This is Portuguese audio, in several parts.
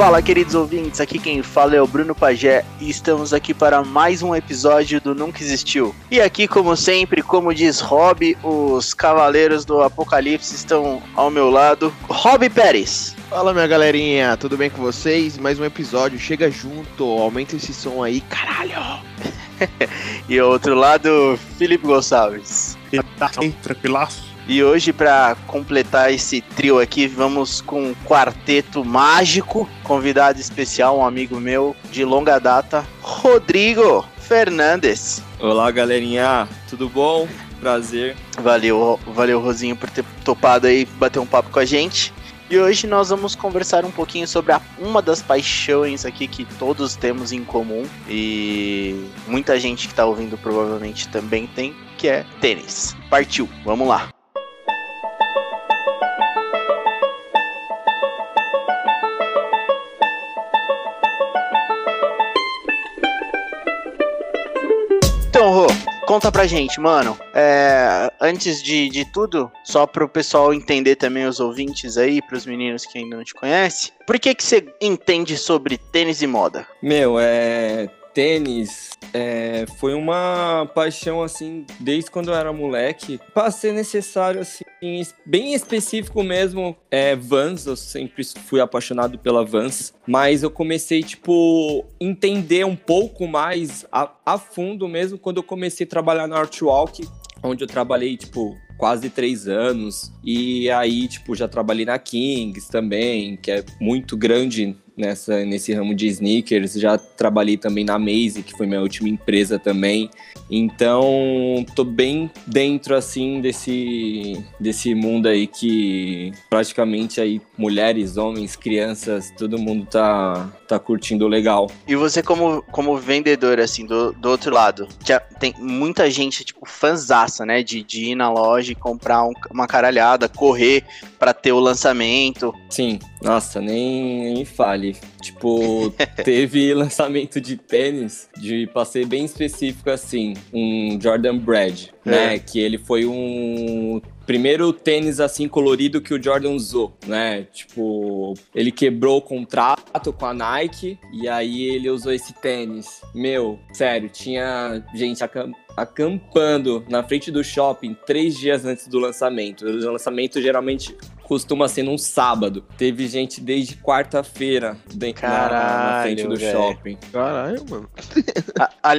Fala, queridos ouvintes, aqui quem fala é o Bruno Pagé e estamos aqui para mais um episódio do Nunca Existiu. E aqui, como sempre, como diz Rob, os cavaleiros do Apocalipse estão ao meu lado. Rob Pérez. Fala, minha galerinha, tudo bem com vocês? Mais um episódio, chega junto, aumenta esse som aí, caralho! e outro lado, Felipe Gonçalves. Tá, tranquilaço. E hoje, para completar esse trio aqui, vamos com um quarteto mágico. Convidado especial, um amigo meu de longa data, Rodrigo Fernandes. Olá, galerinha, tudo bom? Prazer. Valeu, valeu, Rosinho, por ter topado aí bater um papo com a gente. E hoje nós vamos conversar um pouquinho sobre a, uma das paixões aqui que todos temos em comum e muita gente que está ouvindo provavelmente também tem, que é tênis. Partiu, vamos lá. Conta pra gente, mano. É, antes de, de tudo, só pro pessoal entender também, os ouvintes aí, pros meninos que ainda não te conhecem, por que que você entende sobre tênis e moda? Meu, é. Tênis é, foi uma paixão, assim, desde quando eu era moleque. Pra ser necessário, assim, bem específico mesmo, é Vans. Eu sempre fui apaixonado pela Vans. Mas eu comecei, tipo, entender um pouco mais a, a fundo mesmo quando eu comecei a trabalhar na Artwalk, onde eu trabalhei, tipo, quase três anos. E aí, tipo, já trabalhei na Kings também, que é muito grande nessa, nesse ramo de sneakers. Já trabalhei também na Maze, que foi minha última empresa também. Então, tô bem dentro, assim, desse, desse mundo aí que praticamente aí mulheres, homens, crianças, todo mundo tá, tá curtindo legal. E você como, como vendedor, assim, do, do outro lado, já tem muita gente, tipo, fanzaça, né, de, de ir na loja e comprar um, uma caralhada, correr para ter o lançamento. Sim, nossa, nem, nem fale. Tipo, teve lançamento de tênis, de passei bem específico assim, um Jordan Brad, né? Que ele foi um primeiro tênis assim colorido que o Jordan usou, né? Tipo, ele quebrou o contrato com a Nike e aí ele usou esse tênis. Meu, sério, tinha gente acam acampando na frente do shopping três dias antes do lançamento. O lançamento geralmente costuma ser num sábado. Teve gente desde quarta-feira na, na, frente do véio. shopping. Caralho, mano. A, a,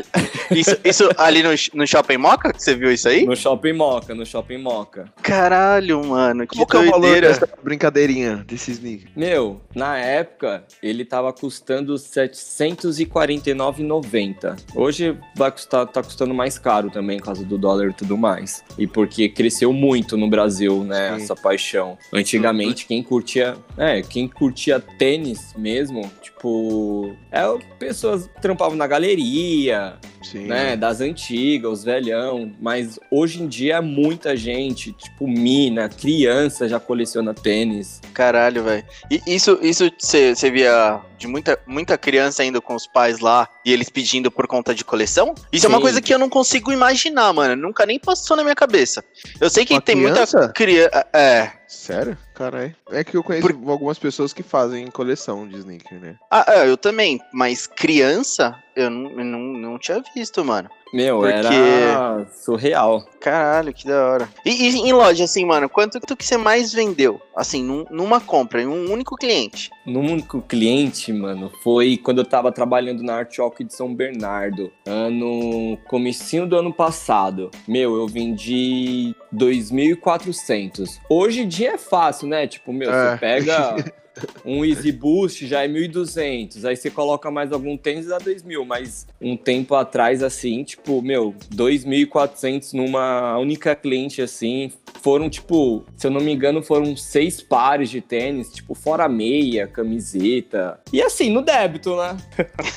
isso, isso ali no, no Shopping Moca? Você viu isso aí? No Shopping Moca, no Shopping Moca. Caralho, mano. Que Qual é o valor dessa brincadeirinha desse sneaker? Meu, na época, ele tava custando 749,90. Hoje vai custar, tá custando mais caro também, por causa do dólar e tudo mais. E porque cresceu muito no Brasil, né, Sim. essa paixão. Antigamente, quem curtia, é, quem curtia tênis mesmo, tipo, é, pessoas trampavam na galeria, Sim. né, das antigas, os velhão, mas hoje em dia muita gente, tipo, mina, criança já coleciona tênis. Caralho, velho. E isso isso você via de muita, muita criança indo com os pais lá e eles pedindo por conta de coleção? Isso Sim. é uma coisa que eu não consigo imaginar, mano. Nunca nem passou na minha cabeça. Eu sei que uma tem criança? muita criança. É. Sério? Caralho. É que eu conheço Por... algumas pessoas que fazem coleção de sneaker, né? Ah, é, eu também. Mas criança, eu não, não, não tinha visto, mano. Meu, Porque... era surreal. Caralho, que da hora. E, e, em loja, assim, mano, quanto que você mais vendeu? Assim, num, numa compra, em um único cliente? Num único cliente, mano, foi quando eu tava trabalhando na Art Walk de São Bernardo. Ano... comecinho do ano passado. Meu, eu vendi 2.400. Hoje em dia é fácil, né? Tipo, meu, é. você pega... um Easy Boost já é 1.200, aí você coloca mais algum tênis dá 2.000, mas um tempo atrás, assim, tipo, meu, 2.400 numa única cliente, assim, foram, tipo, se eu não me engano, foram seis pares de tênis, tipo, fora meia, camiseta, e assim, no débito, né?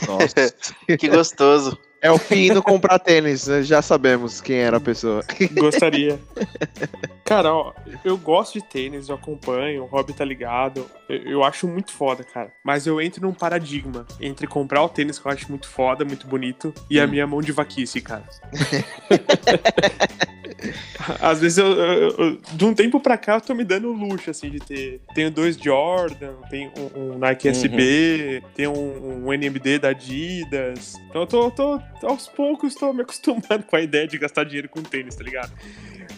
Nossa. que gostoso. É o fim do comprar tênis, né? já sabemos quem era a pessoa. Gostaria. Cara, ó, eu gosto de tênis, eu acompanho, o hobby tá ligado. Eu, eu, acho muito foda, cara. Mas eu entro num paradigma entre comprar o tênis que eu acho muito foda, muito bonito, e hum. a minha mão de vaquice, cara. Às vezes, eu, eu- eu- de um tempo pra cá, eu tô me dando o luxo, assim, de ter. Tenho dois Jordan, tenho um, um Nike Uhum. SB, tenho um, um NMD da Adidas. Então eu tô, tô, aos poucos, tô me acostumando com a ideia de gastar dinheiro com tênis, tá ligado?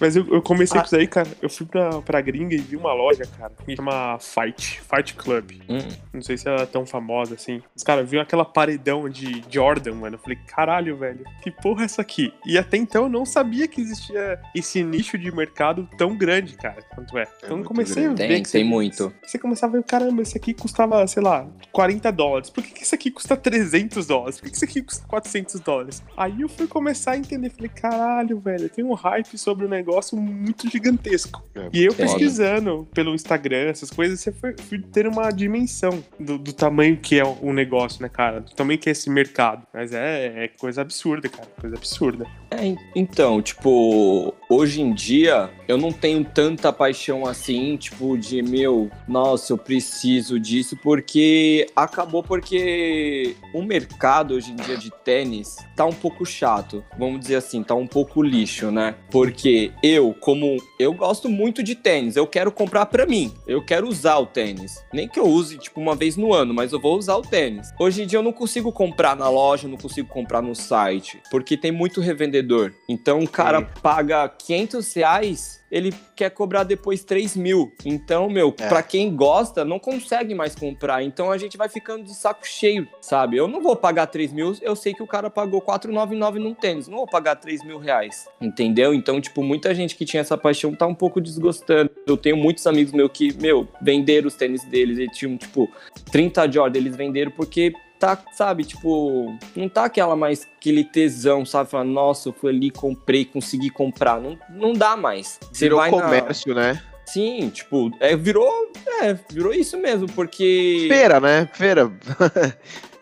Mas eu, eu comecei Ah. com isso aí, cara. Eu fui pra, pra gringa e vi uma loja, cara, que chama Fight, Fight Club. Hum. Não sei se ela é tão famosa assim. Mas, cara, viu aquela paredão de Jordan, mano. Eu falei, caralho, velho, que porra é essa aqui? E até então eu não sabia que existia esse nicho de mercado tão grande, cara, quanto é. Então eu muito comecei grande. a ver. Tem, que tem você- muito. Você começava a ver, caramba, esse aqui custava, sei lá, 40 dólares. Por que, que esse aqui custa 300 dólares? Por que, que esse aqui custa 400 dólares? Aí eu fui começar a entender. Falei, caralho, velho, tem um hype sobre o negócio muito gigantesco. É, E eu foda. pesquisando pelo Instagram, essas coisas, você foi, fui ter uma dimensão do, do tamanho que é o negócio, né, cara? Do tamanho que é esse mercado. Mas é, é coisa absurda, cara. Coisa absurda. É, en- então, tipo, hoje em dia eu não tenho tanta paixão assim, tipo, de meu, nossa, eu preciso disso, porque acabou porque o mercado hoje em dia de tênis tá um pouco chato, vamos dizer assim, tá um pouco lixo, né? Porque eu, como eu gosto muito de tênis, eu quero comprar pra mim, eu quero usar o tênis. Nem que eu use, tipo, uma vez no ano, mas eu vou usar o tênis. Hoje em dia eu não consigo comprar na loja, não consigo comprar no site, porque tem muito revendedor. Então o cara Sim. paga 500 reais, ele quer cobrar depois 3 mil. Então, meu, É. pra quem gosta, não consegue mais comprar. Então a gente vai ficando de saco cheio, sabe? Eu não vou pagar 3 mil, eu sei que o cara pagou 499 num tênis, não vou pagar 3 mil reais, entendeu? Então, tipo, muita gente que tinha essa paixão tá um pouco desgostando. Eu tenho muitos amigos meus que, meu, venderam os tênis deles, eles tinham, tipo, 30 Jordan, eles venderam porque tá, sabe, tipo, não tá aquela mais aquele tesão, sabe? Falar, nossa, eu fui ali, comprei, consegui comprar. Não, não dá mais. Você Virou vai na- comércio, né? Sim, tipo, é, virou, é, virou isso mesmo, porque... Feira, né? Feira.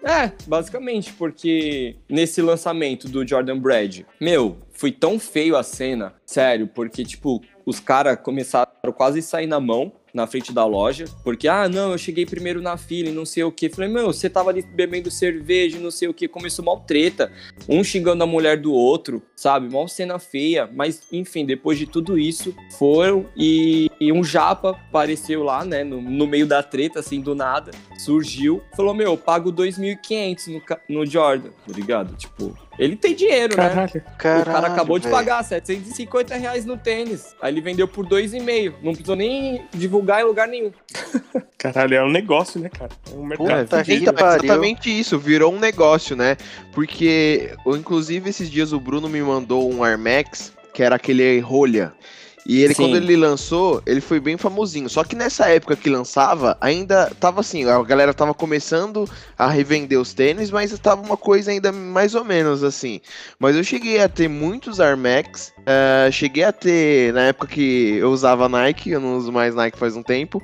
É, basicamente, porque nesse lançamento do Jordan Brad, meu, foi tão feio a cena, sério, porque, tipo, os caras começaram quase a sair na mão na frente da loja, porque, ah, não, eu cheguei primeiro na fila e não sei o que. Falei, meu, você tava ali bebendo cerveja e não sei o que, começou mal treta, um xingando a mulher do outro, sabe? Mal cena feia, mas, enfim, depois de tudo isso, foram e, e um japa apareceu lá, né, no, no meio da treta, assim, do nada, surgiu, falou, meu, eu pago 2.500 no, no Jordan, tá ligado? Tipo, ele tem dinheiro, né? Caralho. o cara acabou de velho. pagar 750 reais no tênis. Aí ele vendeu por 2,5. Não precisou nem divulgar em lugar nenhum. Caralho, é um negócio, né, cara? É um mercado. Puta então, é exatamente isso, virou um negócio, né? Porque, inclusive, esses dias o Bruno me mandou um Air Max, que era aquele rolha. E ele, Sim. quando ele lançou, ele foi bem famosinho. Só que nessa época que lançava, ainda tava assim, a galera tava começando a revender os tênis, mas tava uma coisa ainda mais ou menos assim. Mas eu cheguei a ter muitos Air Max, eh, cheguei a ter, na época que eu usava Nike, eu não uso mais Nike faz um tempo.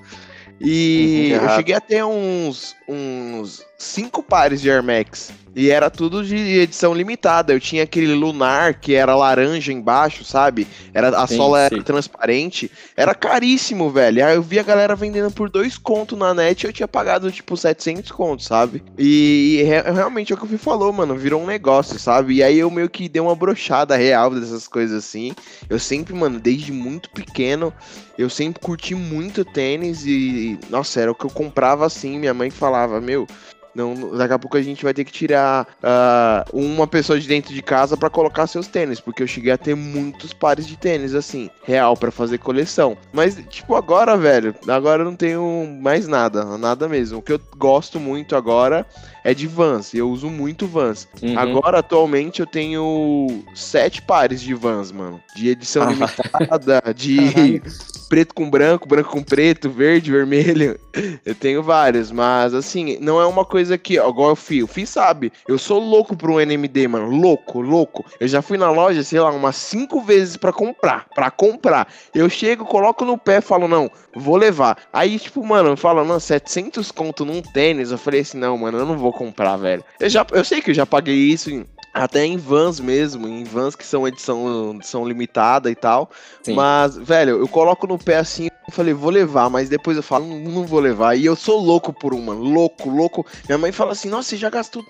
E Uhum, eu cheguei a ter uns, uns cinco pares de Air Max. E era tudo de edição limitada. Eu tinha aquele lunar que era laranja embaixo, sabe? Era, a Sim, sola sim. era transparente. Era caríssimo, velho. Aí eu vi a galera vendendo por dois contos na net. Eu tinha pagado tipo 700 contos, sabe? E, e re- realmente é o que o Fih falou, mano. Virou um negócio, sabe? E aí eu meio que dei uma brochada real dessas coisas assim. Eu sempre, mano, desde muito pequeno, eu sempre curti muito tênis e, nossa, era o que eu comprava assim. Minha mãe falava, meu, não, daqui a pouco a gente vai ter que tirar ah, uma pessoa de dentro de casa pra colocar seus tênis, porque eu cheguei a ter muitos pares de tênis, assim, real, pra fazer coleção. Mas, tipo, agora, velho, agora eu não tenho mais nada, nada mesmo. O que eu gosto muito agora é de Vans, eu uso muito Vans. Uhum. Agora, atualmente, eu tenho sete pares de Vans, mano. De edição Ah. limitada, de preto com branco, branco com preto, verde, vermelho. Eu tenho vários, mas assim, não é uma coisa que, ó, igual o Fih, o Fih sabe, eu sou louco pro NMD, mano, louco, louco. Eu já fui na loja, sei lá, umas cinco vezes pra comprar, pra comprar. Eu chego, coloco no pé, falo, não, vou levar. Aí, tipo, mano, fala, não, 700 conto num tênis, eu falei assim, não, mano, eu não vou comprar, velho. Eu, já, eu sei que eu já paguei isso em- até em vans mesmo, em vans que são edição, edição limitada e tal. Sim. Mas, velho, eu coloco no pé assim, Eu falei, vou levar, mas depois eu falo, não, não vou levar. E eu sou louco por uma, louco, louco. Minha mãe fala assim, nossa, você já gastou.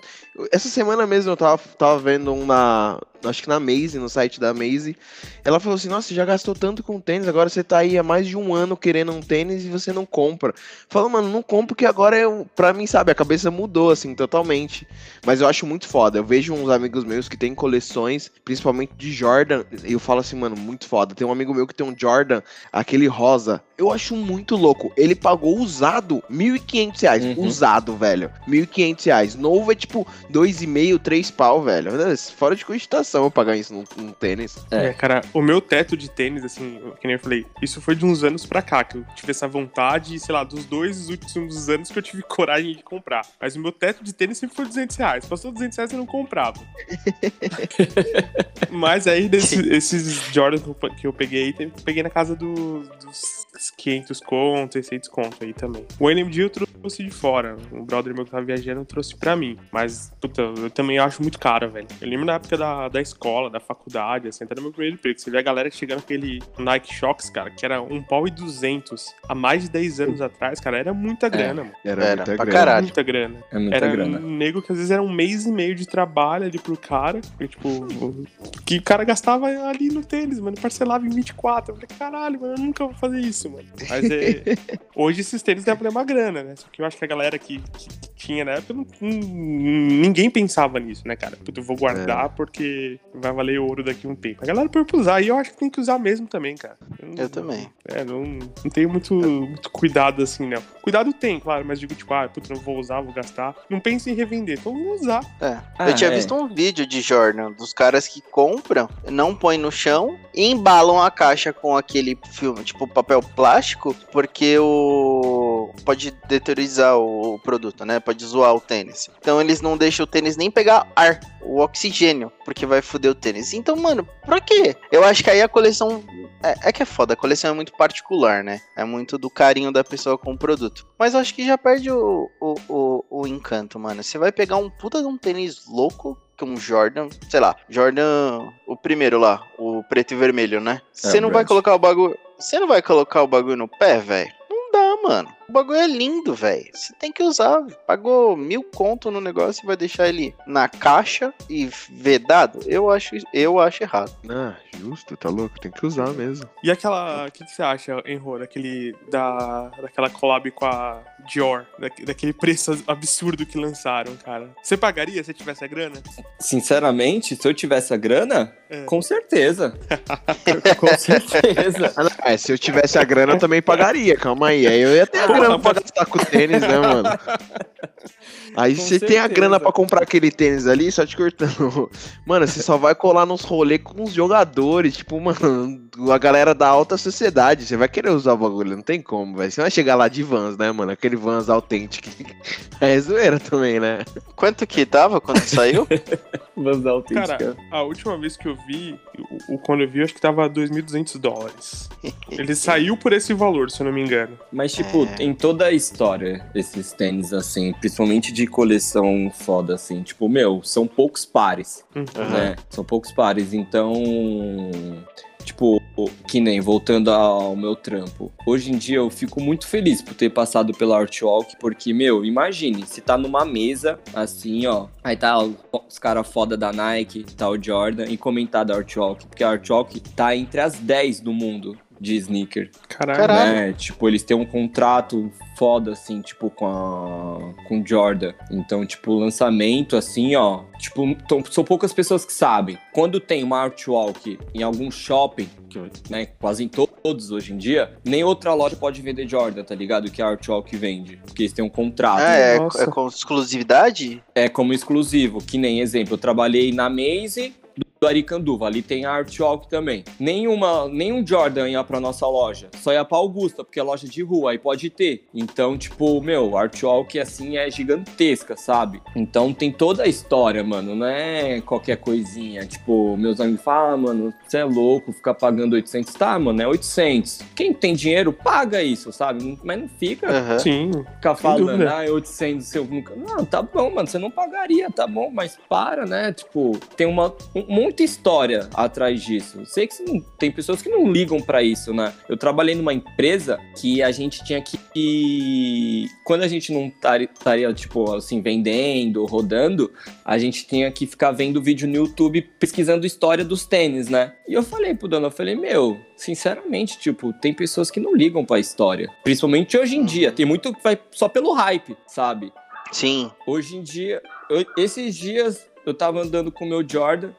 Essa semana mesmo eu tava, tava vendo um na. Acho que na Maze, no site da Maze. Ela falou assim, nossa, você já gastou tanto com tênis, agora você tá aí há mais de um ano querendo um tênis e você não compra. Falou, mano, não compro porque agora eu, pra mim, sabe, a cabeça mudou, assim, totalmente. Mas eu acho muito foda. Eu vejo uns amigos meus que têm coleções, principalmente de Jordan, e eu falo assim, mano, muito foda. Tem um amigo meu que tem um Jordan, aquele rosa. Eu acho muito louco. Ele pagou usado 1.500 reais. Uhum. Usado, velho. 1.500 reais. Novo é tipo 2,5, 3 pau, velho. Fora de cogitação eu pagar isso num, num tênis. É. É. cara, o meu teto de tênis, assim, que nem eu falei, isso foi de uns anos pra cá, que eu tive essa vontade, sei lá, dos dois últimos anos que eu tive coragem de comprar. Mas o meu teto de tênis sempre foi 200 reais. Passou 200 reais eu não comprava. Mas aí, desse- esses Jordan que eu- peguei, peguei na casa do- dos 500 conto, 600 conto aí também. O NMD eu trouxe de fora. Um brother meu que tava viajando trouxe pra mim. Mas, puta, eu também acho muito caro, velho. Eu lembro na época da, da escola, da faculdade, assim, até no meu primeiro emprego. Você vê a galera chegando com aquele Nike Shox, cara, que era um pau e duzentos. Há mais de 10 anos atrás, cara, era muita grana, mano. Era, Era, muita pra grana. caralho. Muita grana. É muita Era grana. um nego que às vezes era um mês e meio de trabalho ali pro cara. E, tipo, que o cara gastava ali no tênis, mano. Parcelava em 24. Eu falei, caralho, mano, eu nunca vou fazer isso, mano. Mas é. hoje esses tênis devem valer uma grana, né? Só que eu acho que a galera que, que tinha na época, não- ninguém pensava nisso, né, cara? Puta, eu vou guardar porque vai valer ouro daqui a um tempo. A galera pra usar. E eu acho que tem que usar mesmo também, cara. não- Eu também. é, não, não tenho muito, muito cuidado assim, não. Cuidado tem, claro, mas digo, tipo, ah, puta, não vou usar, vou gastar. Não pense em revender, então vou usar. É. Ah, eu tinha é. visto um vídeo de Jordan dos caras que compram, não põem no chão e embalam a caixa com aquele filme, tipo papel plástico, porque o pode deteriorizar o, produto, né? Pode zoar o tênis. Então eles não deixam o tênis nem pegar ar, o oxigênio, porque vai foder o tênis. Então, mano, pra quê? Eu acho que aí a coleção é, é que é foda, a coleção é muito particular, né? É muito do carinho da pessoa com o produto. Mas eu acho que já perde o, o, o, o encanto, mano. Você vai pegar um puta de um tênis louco, que um Jordan, sei lá, Jordan, o primeiro lá, o preto e vermelho, né? Você É, não vai colocar o bagulho. Você não vai colocar o bagulho no pé, velho? Não dá, mano. O bagulho é lindo, velho. Você tem que usar. velho. Pagou mil conto no negócio e vai deixar ele na caixa e vedado? Eu acho, eu acho errado. Ah, justo, tá louco, tem que usar mesmo. E aquela. O que, que você acha, Enro, daquele. Da, daquela collab com a Dior? Da, daquele preço absurdo que lançaram, cara. Você pagaria se tivesse a grana? Sinceramente, se eu tivesse a grana, É. com certeza. com certeza. Ah, é, se eu tivesse a grana, eu também pagaria, calma aí. Aí eu ia ter a grana pra gastar com o tênis, né, mano? Aí Com você tem a grana pra comprar aquele tênis ali, só te cortando. Mano, você só vai colar nos rolês com os jogadores, tipo, mano, a galera da alta sociedade. Você vai querer usar o bagulho, não tem como, velho. Você vai chegar lá de Vans, né, mano? Aquele Vans autêntico. É zoeira também, né? Quanto que tava quando saiu? Vamos dar autêntica. Cara, a última vez que eu vi, o, o- quando eu vi, eu acho que tava 2.200 dólares. Ele saiu por esse valor, se eu não me engano. Mas, tipo, É. tem toda a história esses tênis, assim, principalmente de coleção foda, assim. Tipo, meu, são poucos pares, Uhum. né? São poucos pares, então. Tipo, que nem voltando ao meu trampo. Hoje em dia eu fico muito feliz por ter passado pela Artwalk, porque, meu, imagine, se tá numa mesa, assim, ó. Aí tá os caras foda da Nike, tá o Jordan, e comentar da Artwalk, porque a Artwalk tá entre as 10 do mundo de sneaker Caralho. Né? Tipo, eles têm um contrato foda, assim, tipo, com a... com Jordan. Então, tipo, lançamento, assim, ó... Tipo, tão- são poucas pessoas que sabem. Quando tem uma artwalk em algum shopping, que, né, quase em to- todos hoje em dia, nem outra loja pode vender Jordan, tá ligado? Que a artwalk vende. Porque eles têm um contrato. Ah, é, é com exclusividade? É como exclusivo, que nem exemplo, eu trabalhei na Maze do Aricanduva, ali tem a Artwalk também. Nenhuma, nenhum Jordan ia pra nossa loja, só ia pra Augusta, porque é loja de rua, aí pode ter. Então, tipo, meu, a Artwalk assim é gigantesca, sabe? Então tem toda a história, mano, não é qualquer coisinha. Tipo, meus amigos falam, ah, mano, você é louco ficar pagando 800. Tá, mano, é 800. Quem tem dinheiro, paga isso, sabe? Mas não fica Aham. Sim. ficar falando, dúvida. ah, 800, seu. Não, tá bom, mano, você não pagaria, tá bom, mas para, né? Tipo, tem uma, um monte muita história atrás disso. Sei que não, tem pessoas que não ligam para isso, né? Eu trabalhei numa empresa que a gente tinha que. Quando a gente não estaria, tipo, assim, vendendo, rodando, a gente tinha que ficar vendo vídeo no YouTube pesquisando história dos tênis, né? E eu falei pro dono, eu falei, meu, sinceramente, tipo, tem pessoas que não ligam pra história. Principalmente hoje em dia. Tem muito que vai só pelo hype, sabe? Sim. Hoje em dia, eu, esses dias eu tava andando com o meu Jordan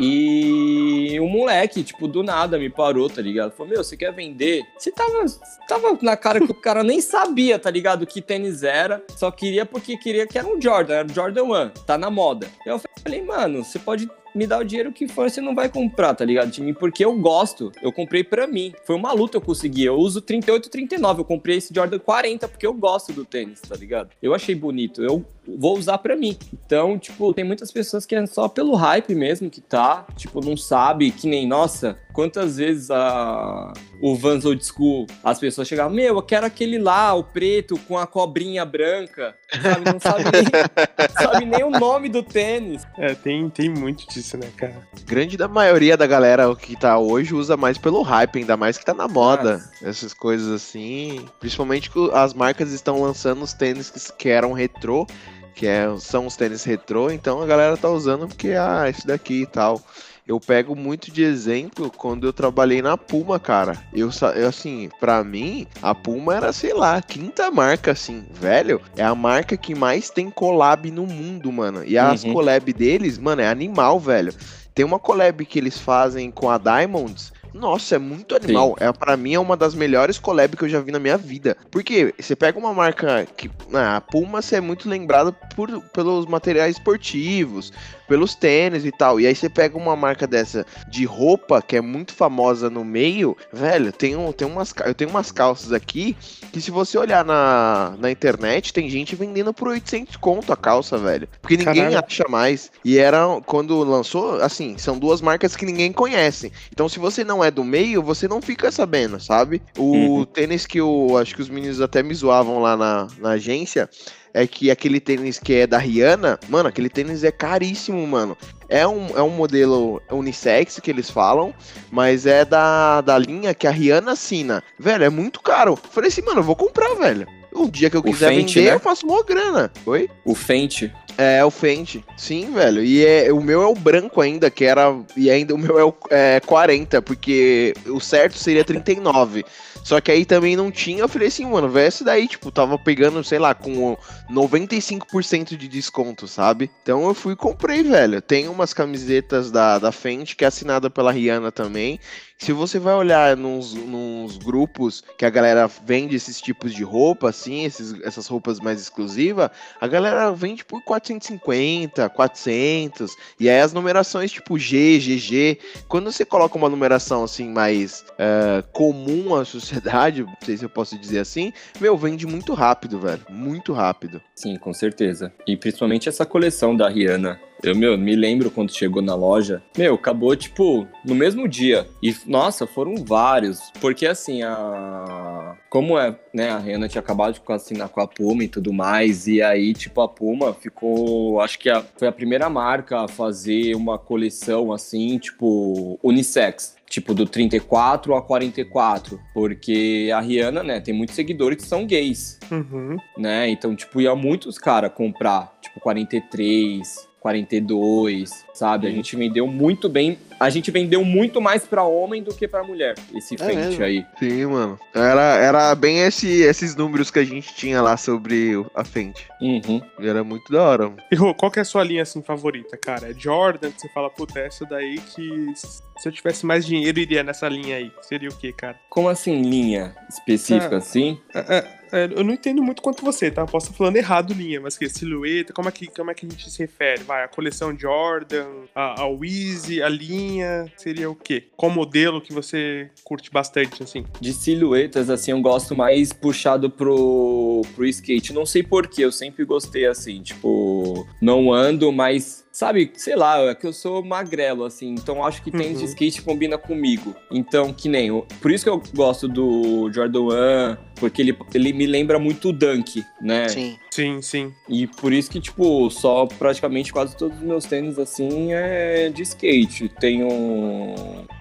e um moleque, tipo, do nada me parou, tá ligado? Falou, meu, você quer vender? Você tava, tava na cara que o cara nem sabia, tá ligado? Que tênis era, só queria porque queria que era um Jordan, era um Jordan 1, tá na moda. Eu falei, mano, você pode me dá o dinheiro que for, você não vai comprar, tá ligado? De mim, porque eu gosto. Eu comprei pra mim. Foi uma luta eu consegui. Eu uso 38, 39. Eu comprei esse Jordan 40 porque eu gosto do tênis, tá ligado? Eu achei bonito. Eu vou usar pra mim. Então, tipo, tem muitas pessoas que é só pelo hype mesmo que tá. Tipo, não sabe que nem, nossa, quantas vezes a, o Vans Old School, as pessoas chegavam, meu, eu quero aquele lá, o preto com a cobrinha branca, sabe? Não sabe nem, sabe nem o nome do tênis. É, tem, tem muito disso, né, cara? Grande da maioria da galera que tá hoje usa mais pelo hype, ainda mais que tá na moda. Nossa. Essas coisas assim. Principalmente que as marcas estão lançando os tênis que, que eram retrô que é, são os tênis retrô, então a galera tá usando porque, ah, esse daqui e tal. Eu pego muito de exemplo quando eu trabalhei na Puma, cara. Eu, eu assim, para mim, a Puma era, sei lá, a quinta marca, assim, velho. É a marca que mais tem collab no mundo, mano. E as uhum. collab deles, mano, é animal, velho. Tem uma collab que eles fazem com a Diamonds nossa, é muito animal. Sim. É para mim é uma das melhores collab que eu já vi na minha vida. Porque você pega uma marca que ah, a Puma é muito lembrada por, pelos materiais esportivos, pelos tênis e tal. E aí você pega uma marca dessa de roupa que é muito famosa no meio, velho, tem, um, tem umas, eu tenho umas calças aqui que se você olhar na, na internet, tem gente vendendo por 800 conto a calça, velho. Porque ninguém Caralho. acha mais. E era, quando lançou, assim, são duas marcas que ninguém conhece. Então se você não é do meio, você não fica sabendo, sabe? O uhum. tênis que eu acho que os meninos até me zoavam lá na, na agência é que aquele tênis que é da Rihanna, mano, aquele tênis é caríssimo, mano. É um, é um modelo unissex que eles falam, mas é da, da linha que a Rihanna assina. Velho, é muito caro. Falei assim, mano, eu vou comprar, velho. Um dia que eu quiser Fenty, vender, né? eu faço uma grana. Oi? O Fenty. É, o Fenty. Sim, velho. E é, o meu é o branco ainda, que era. E ainda o meu é o é, 40, porque o certo seria 39. Só que aí também não tinha, eu falei assim, mano, vê esse daí, tipo, tava pegando, sei lá, com 95% de desconto, sabe? Então eu fui e comprei, velho. Tem umas camisetas da, da Fenty, que é assinada pela Rihanna também. Se você vai olhar nos, nos grupos que a galera vende esses tipos de roupa, assim, esses, essas roupas mais exclusivas, a galera vende por 450, 400, e aí as numerações tipo G, GG. Quando você coloca uma numeração assim mais uh, comum à sociedade, não sei se eu posso dizer assim, meu, vende muito rápido, velho, muito rápido. Sim, com certeza. E principalmente essa coleção da Rihanna eu, meu, me lembro quando chegou na loja. Meu, acabou, tipo, no mesmo dia. E, nossa, foram vários. Porque, assim, a... Como é, né, a Rihanna tinha acabado de assinar com a Puma e tudo mais. E aí, tipo, a Puma ficou... Acho que a... foi a primeira marca a fazer uma coleção, assim, tipo, unissex tipo do 34 a 44, porque a Rihanna, né, tem muitos seguidores que são gays, uhum. né? Então, tipo, ia muitos caras comprar, tipo 43, 42, sabe? A gente vendeu muito bem. A gente vendeu muito mais para homem do que para mulher, esse é aí. Sim, mano. Era, era bem esse, esses números que a gente tinha lá sobre a Fenty. Uhum. E era muito da hora. E Rô, qual que é a sua linha assim favorita, cara? É Jordan, que você fala, puta, essa daí que se eu tivesse mais dinheiro iria nessa linha aí. Seria o que, cara? Como assim, linha específica, é, assim? É, é, é, eu não entendo muito quanto você, tá? Posso estar falando errado linha, mas que silhueta, como é que, como é que a gente se refere? Vai, a coleção Jordan, a, a a linha, seria o quê? Qual modelo que você curte bastante, assim? De silhuetas, assim, eu gosto mais puxado pro, pro skate. Não sei porquê, eu sempre gostei assim, tipo, não ando, mas sabe, sei lá, é que eu sou magrelo, assim, então acho que tênis Uhum. de skate combina comigo. Então, que nem. o- Por isso que eu gosto do Jordan 1, porque ele, ele me lembra muito o Dunk, né? Sim. Sim, sim. E por isso que, tipo, só praticamente quase todos os meus tênis, assim, é de skate. Tenho.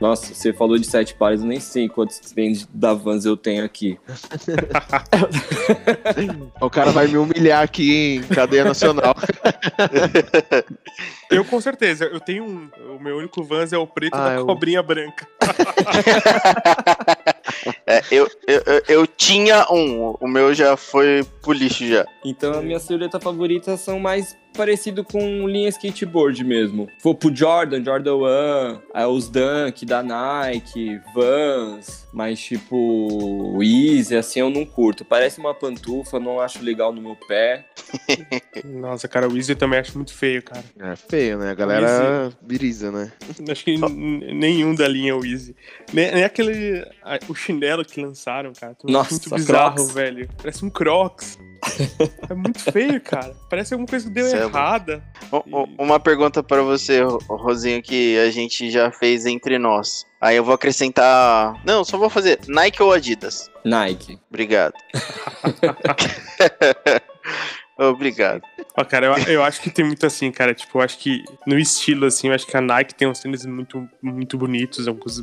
Nossa, você falou de sete pares, eu nem sei quantos tênis da Vans eu tenho aqui. O cara vai me humilhar aqui em cadeia nacional. Eu com certeza, eu tenho um. O meu único Vans é o preto Ah, da eu- cobrinha branca. É, eu, eu, eu, tinha um, o meu já foi pro lixo já. Então, a minha silhueta favorita são mais parecido com linha skateboard mesmo. For pro Jordan, Jordan 1, é, os Dunk da Nike, Vans, mas tipo, o Easy, assim, eu não curto. Parece uma pantufa, não acho legal no meu pé. Nossa, cara, o Easy eu também acho muito feio, cara. É feio, né? A galera brisa, né? Acho que nenhum da linha é o Easy. Nem, nem aquele. a- o chinelo que lançaram, cara. Nossa, muito bizarro, Crocs. velho. Parece um Crocs. é muito feio, cara. Parece alguma coisa que deu Cê é errada. Uma pergunta pra você, Ro- Rosinho, que a gente já fez entre nós. Aí eu vou acrescentar. Não, só vou fazer Nike ou Adidas. Nike. Obrigado. Obrigado. Ó, cara, eu, eu acho que tem muito assim, cara. Tipo, eu acho que no estilo, assim, eu acho que a Nike tem uns tênis muito, muito bonitos, alguns,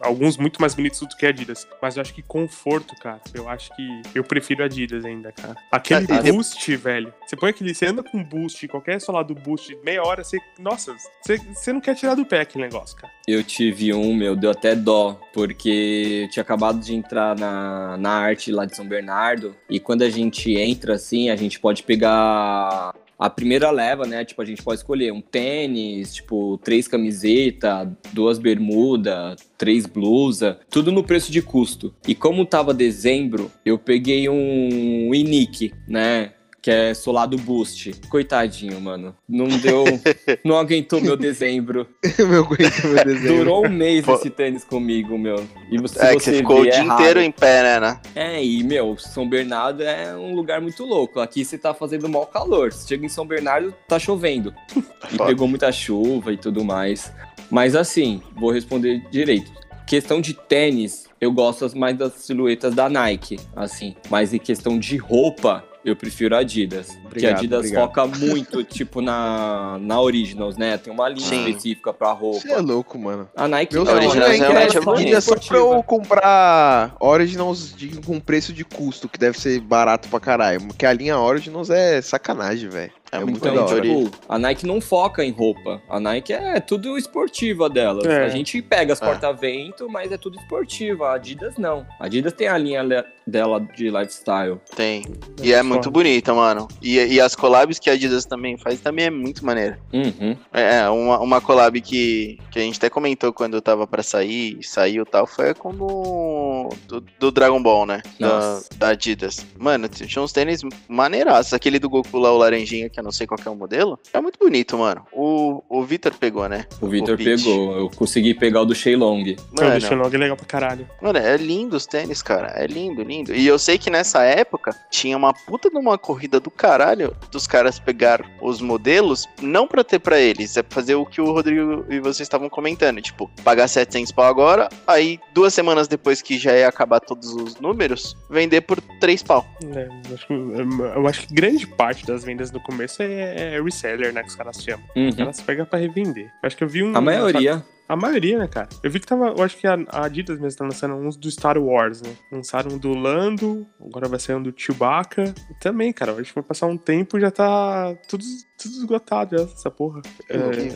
alguns muito mais bonitos do que a Adidas. Mas eu acho que conforto, cara, eu acho que eu prefiro a Adidas ainda, cara. Aquele Ah, e- boost, velho. Você põe aquele. Você anda com boost, qualquer solar do boost, meia hora, você. Nossa, você, você não quer tirar do pé aquele negócio, cara. Eu tive um, meu, deu até dó, porque eu tinha acabado de entrar na, na arte lá de São Bernardo, e quando a gente entra assim, a gente pode pegar a primeira leva, né? Tipo, a gente pode escolher um tênis, tipo, três camisetas, duas bermudas, três blusas, tudo no preço de custo. E como tava dezembro, eu peguei um Inique, né? Que é solado boost. Coitadinho, mano. Não deu. não aguentou meu dezembro. meu aguento, meu desenho. Durou um mês Pô. esse tênis comigo, meu. E você, é você você ficou o vê, dia é inteiro em pé, né, né? É, e, meu, São Bernardo é um lugar muito louco. Aqui você tá fazendo mau calor. Você chega em São Bernardo, tá chovendo. E Foda. pegou muita chuva e tudo mais. Mas assim, vou responder direito. Questão de tênis, eu gosto mais das silhuetas da Nike, assim. Mas em questão de roupa, eu prefiro a Adidas. porque a Obrigado, Adidas obrigado. foca muito, tipo, na, na Originals, né? Tem uma linha Sim. específica pra roupa. Você é louco, mano. A Nike Meu não, a Originals Nike realmente é só bonito. Adidas só pra eu comprar Originals de, com preço de custo, que deve ser barato pra caralho. Porque a linha Originals é sacanagem, velho. É É muito Então, tipo, a Nike não foca em roupa. A Nike é tudo esportiva dela. É. A gente pega as É. porta-vento, mas é tudo esportiva. A Adidas não. A Adidas tem a linha dela de lifestyle. Tem. E é muito bonita, mano. E, e as collabs que a Adidas também faz também é muito maneiro. Uhum. É, uma, uma collab que, que a gente até comentou quando eu tava pra sair, saiu e tal, foi com o do, do Dragon Ball, né? Da, da Adidas. Mano, tinha uns tênis maneiraços. Aquele do Goku lá, o laranjinha, que eu não sei qual que é o modelo. É muito bonito, mano. O, o Vitor pegou, né? O Victor Pete. pegou. Eu consegui pegar o do Sheilong. Não, Mano, deixa logo é legal pra caralho. Mano, é lindo os tênis, cara. É lindo, lindo. E eu sei que nessa época tinha uma puta de uma corrida do caralho dos caras pegar os modelos, não pra ter pra eles, é pra fazer o que o Rodrigo e vocês estavam comentando. Tipo, pagar 700 pau agora, aí duas semanas depois que já ia acabar todos os números, vender por 3 pau. É, eu, acho que, eu acho que grande parte das vendas no começo é, é reseller, né? Que os caras chamam. Uhum. Elas pegam pra revender. Eu acho que eu vi um. A maioria. A maioria, né, cara? Eu vi que tava. Eu acho que a, a Adidas mesmo tá lançando uns do Star Wars, né? Lançaram um do Lando, agora vai sair um do Chewbacca. E também, cara, acho que vai passar um tempo e já tá tudo, tudo esgotado já, essa porra. É,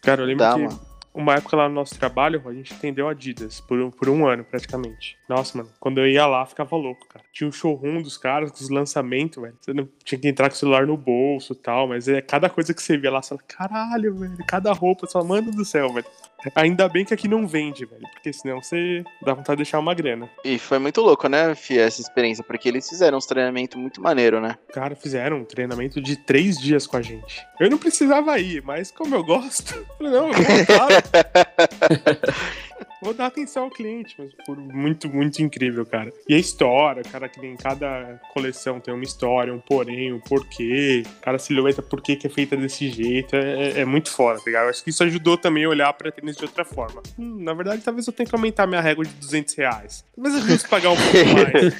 cara, eu lembro Dá, que mano. uma época lá no nosso trabalho, a gente entendeu Adidas por, um- por um ano, praticamente. Nossa, mano, quando eu ia lá, ficava louco, cara. Tinha um showroom dos caras, com os lançamentos, velho. Você não tinha que entrar com o celular no bolso e tal, mas é cada coisa que você via lá, você fala, caralho, velho, cada roupa, só mano do céu, velho. Ainda bem que aqui não vende, velho, porque senão você dá vontade de deixar uma grana. E foi muito louco, né, Fia, essa experiência, porque eles fizeram uns treinamentos muito maneiro, né? Cara, fizeram um treinamento de três dias com a gente. Eu não precisava ir, mas como eu gosto, eu falei, não, eu vou, claro. vou dar atenção ao cliente, mas por muito, muito incrível, cara. E a história, cara, que em cada coleção tem uma história, um porém, um porquê, cada silhueta, por que que é feita desse jeito, é, é muito foda, tá ligado? Eu acho que isso ajudou também a olhar pra tênis de outra forma. Hum, na verdade, talvez eu tenha que aumentar minha régua de 200 reais. Talvez eu justo pagar um pouco mais.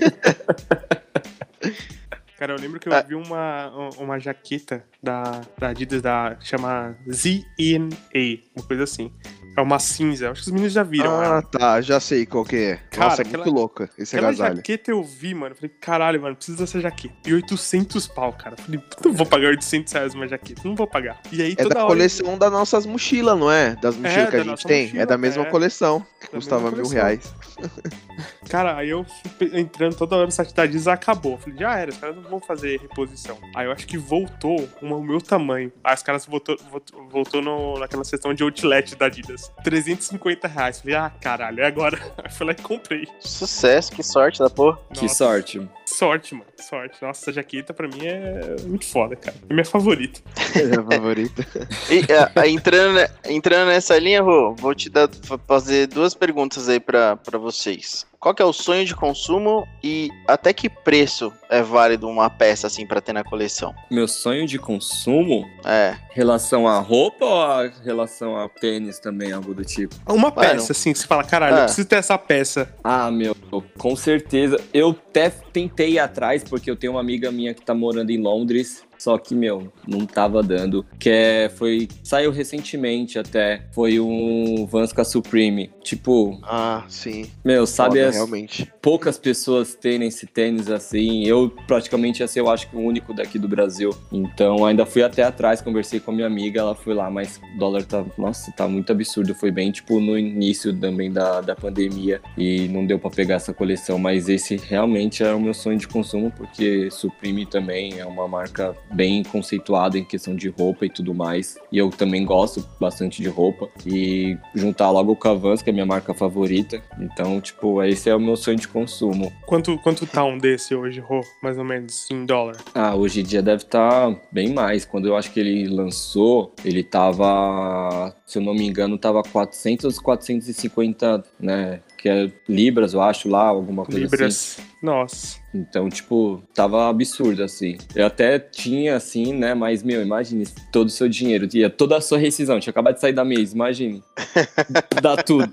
Cara, eu lembro que eu Ah. vi uma, uma jaqueta da, da Adidas da chama ZNA, uma coisa assim. É uma cinza, acho que os meninos já viram. Ah, ela. tá, já sei qual que é. Cara, Nossa, é aquela- muito louca esse Aquela agasalho. jaqueta eu vi, mano. Eu falei, caralho, mano, preciso dessa jaqueta. E 800 pau, cara. Eu falei, não vou pagar 800 reais uma jaqueta, não vou pagar. E aí É da coleção das nossas mochilas, não é? Das mochilas que da a gente tem. mochila, é da mesma é. coleção, que Da custava mil reais. Cara, aí eu entrando toda hora no site da Adidas, acabou. Eu falei, já era, os caras não vão fazer reposição. Aí eu acho que voltou uma, o meu tamanho. Aí os caras voltou, voltou, voltou no, naquela seção de outlet da Adidas. 350 reais. Falei, ah, caralho, é agora. Aí fui lá e comprei. Sucesso, que sorte da porra. Que Nossa, sorte. Sorte, mano. Sorte. Nossa, essa jaqueta pra mim é muito foda, cara. É minha favorita. É a favorita. E, ah, entrando, entrando nessa linha, Rô, vou te dar, fa- fazer duas perguntas aí pra, pra vocês. Qual que é o sonho de consumo e até que preço é válido uma peça assim pra ter na coleção? Meu sonho de consumo, É, relação à roupa ou a relação a tênis também, algo do tipo? Uma Mano. peça, assim, que você fala, caralho, Ah. eu preciso ter essa peça. Ah, meu, com certeza. Eu até tentei ir atrás, porque eu tenho uma amiga minha que tá morando em Londres. Só que, meu, não tava dando. Que é, foi. Saiu recentemente até. Foi um Vansca Supreme. Tipo, Ah, sim. meu, sabe Foda, as realmente. poucas pessoas terem esse tênis assim. Eu praticamente ia ser, eu acho que o único daqui do Brasil. Então ainda fui até atrás, conversei com a minha amiga, ela foi lá, mas o dólar tá, nossa, tá muito absurdo. Foi bem tipo no início também da, da pandemia e não deu pra pegar essa coleção, mas esse realmente é o meu sonho de consumo porque Supreme também é uma marca bem conceituada em questão de roupa e tudo mais. E eu também gosto bastante de roupa e juntar logo com a Vans, que é a minha marca favorita. Então, tipo, esse é o meu sonho de consumo. Quanto, quanto tá um desse hoje, Rô? Mais ou menos, em dólar? Ah, hoje em dia deve estar bem mais. Quando eu acho que ele lançou, ele tava, se eu não me engano, tava 400, 450, né? Que é libras, eu acho lá, alguma coisa assim. Nossa. Então, tipo, tava absurdo, assim. Eu até tinha, assim, né? Mas, meu, imagine todo o seu dinheiro, ia toda a sua rescisão, tinha acabado de sair da mês, imagine. Dá tudo.